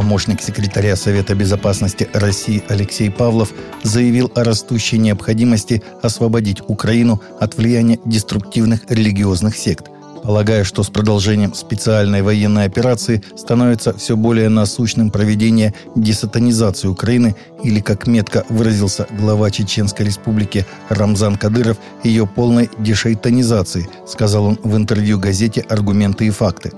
Помощник секретаря Совета безопасности России Алексей Павлов заявил о растущей необходимости освободить Украину от влияния деструктивных религиозных сект – полагая, что с продолжением специальной военной операции становится все более насущным проведение десатанизации Украины или, как метко выразился глава Чеченской республики Рамзан Кадыров, ее полной дешейтанизации, сказал он в интервью газете «Аргументы и факты».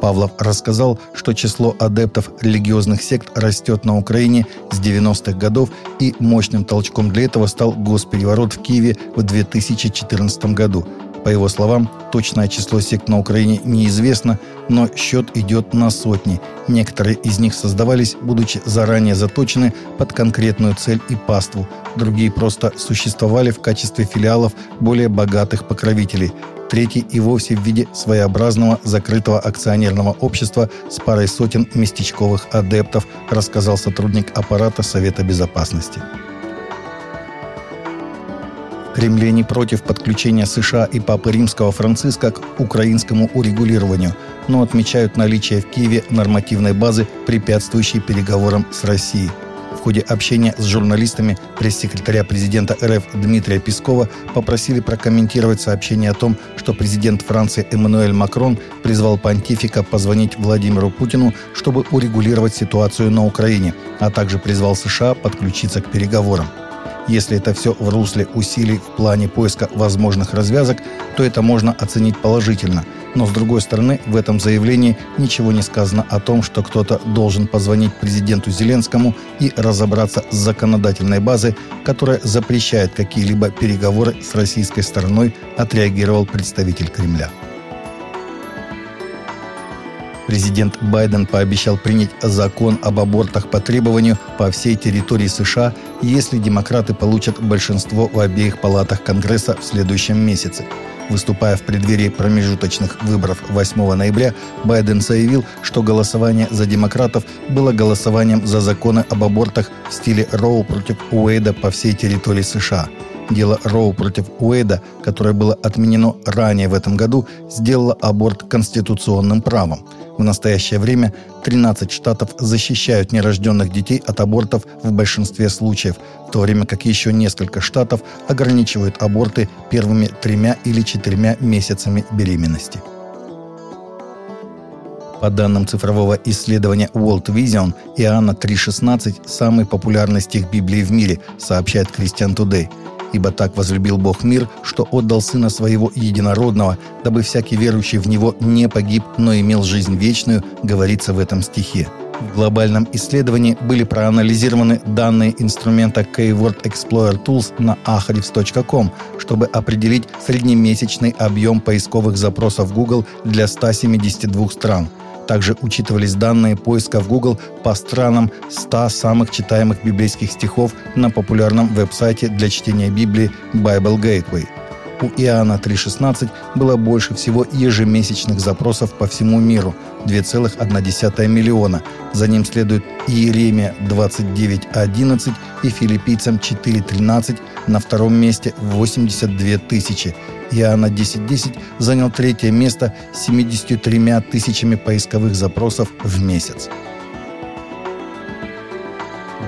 Павлов рассказал, что число адептов религиозных сект растет на Украине с 90-х годов, и мощным толчком для этого стал госпереворот в Киеве в 2014 году – по его словам, точное число сект на Украине неизвестно, но счет идет на сотни. Некоторые из них создавались, будучи заранее заточены под конкретную цель и паству. Другие просто существовали в качестве филиалов более богатых покровителей. Третий и вовсе в виде своеобразного закрытого акционерного общества с парой сотен местечковых адептов, рассказал сотрудник аппарата Совета Безопасности. Кремле не против подключения США и Папы Римского Франциска к украинскому урегулированию, но отмечают наличие в Киеве нормативной базы, препятствующей переговорам с Россией. В ходе общения с журналистами пресс-секретаря президента РФ Дмитрия Пескова попросили прокомментировать сообщение о том, что президент Франции Эммануэль Макрон призвал понтифика позвонить Владимиру Путину, чтобы урегулировать ситуацию на Украине, а также призвал США подключиться к переговорам. Если это все в русле усилий в плане поиска возможных развязок, то это можно оценить положительно. Но с другой стороны, в этом заявлении ничего не сказано о том, что кто-то должен позвонить президенту Зеленскому и разобраться с законодательной базой, которая запрещает какие-либо переговоры с российской стороной, отреагировал представитель Кремля. Президент Байден пообещал принять закон об абортах по требованию по всей территории США, если демократы получат большинство в обеих палатах Конгресса в следующем месяце. Выступая в преддверии промежуточных выборов 8 ноября, Байден заявил, что голосование за демократов было голосованием за законы об абортах в стиле Роу против Уэйда по всей территории США – Дело Роу против Уэйда, которое было отменено ранее в этом году, сделало аборт конституционным правом. В настоящее время 13 штатов защищают нерожденных детей от абортов в большинстве случаев, в то время как еще несколько штатов ограничивают аборты первыми тремя или четырьмя месяцами беременности. По данным цифрового исследования World Vision, Иоанна 3.16 – самый популярный стих Библии в мире, сообщает Christian Today – Ибо так возлюбил Бог мир, что отдал Сына Своего Единородного, дабы всякий верующий в Него не погиб, но имел жизнь вечную, говорится в этом стихе. В глобальном исследовании были проанализированы данные инструмента Keyword Explorer Tools на ahrefs.com, чтобы определить среднемесячный объем поисковых запросов Google для 172 стран – также учитывались данные поиска в Google по странам 100 самых читаемых библейских стихов на популярном веб-сайте для чтения Библии Bible Gateway. У Иоанна 3.16 было больше всего ежемесячных запросов по всему миру – 2,1 миллиона. За ним следует Иеремия 29.11 и филиппийцам 4.13 на втором месте 82 тысячи. Иоанна 10.10 занял третье место с 73 тысячами поисковых запросов в месяц.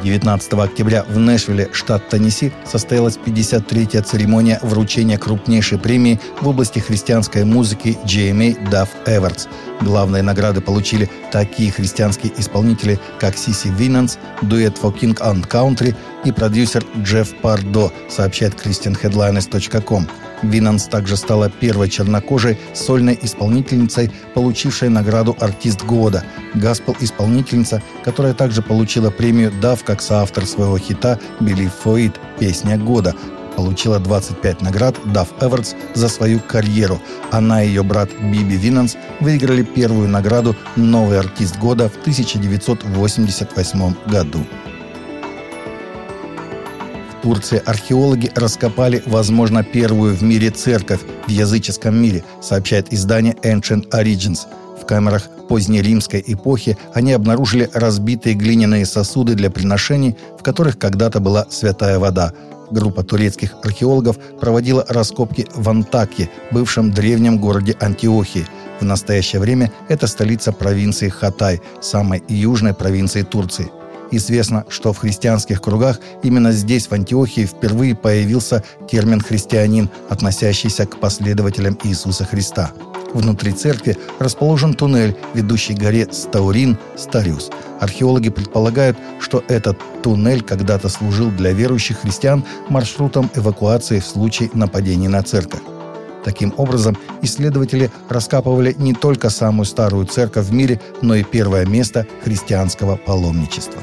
19 октября в Нэшвилле, штат Теннесси, состоялась 53-я церемония вручения крупнейшей премии в области христианской музыки GMA Duff Эвертс. Главные награды получили такие христианские исполнители, как Сиси Винанс, дуэт for King and Country и продюсер Джефф Пардо, сообщает christianheadliners.com. Винанс также стала первой чернокожей сольной исполнительницей, получившей награду «Артист года», гаспел-исполнительница, которая также получила премию «Dove» как соавтор своего хита «Believe for It» – «Песня года», получила 25 наград Dove Awards за свою карьеру. Она и ее брат Биби Винанс выиграли первую награду «Новый артист года» в 1988 году. Турции археологи раскопали, возможно, первую в мире церковь в языческом мире, сообщает издание Ancient Origins. В камерах позднеримской эпохи они обнаружили разбитые глиняные сосуды для приношений, в которых когда-то была святая вода. Группа турецких археологов проводила раскопки в Антакье, бывшем древнем городе Антиохии – В настоящее время это столица провинции Хатай, самой южной провинции Турции. Известно, что в христианских кругах именно здесь, в Антиохии, впервые появился термин «христианин», относящийся к последователям Иисуса Христа. Внутри церкви расположен туннель, ведущий к горе Стаурин, Стариус. Археологи предполагают, что этот туннель когда-то служил для верующих христиан маршрутом эвакуации в случае нападения на церковь. Таким образом, исследователи раскапывали не только самую старую церковь в мире, но и первое место христианского паломничества.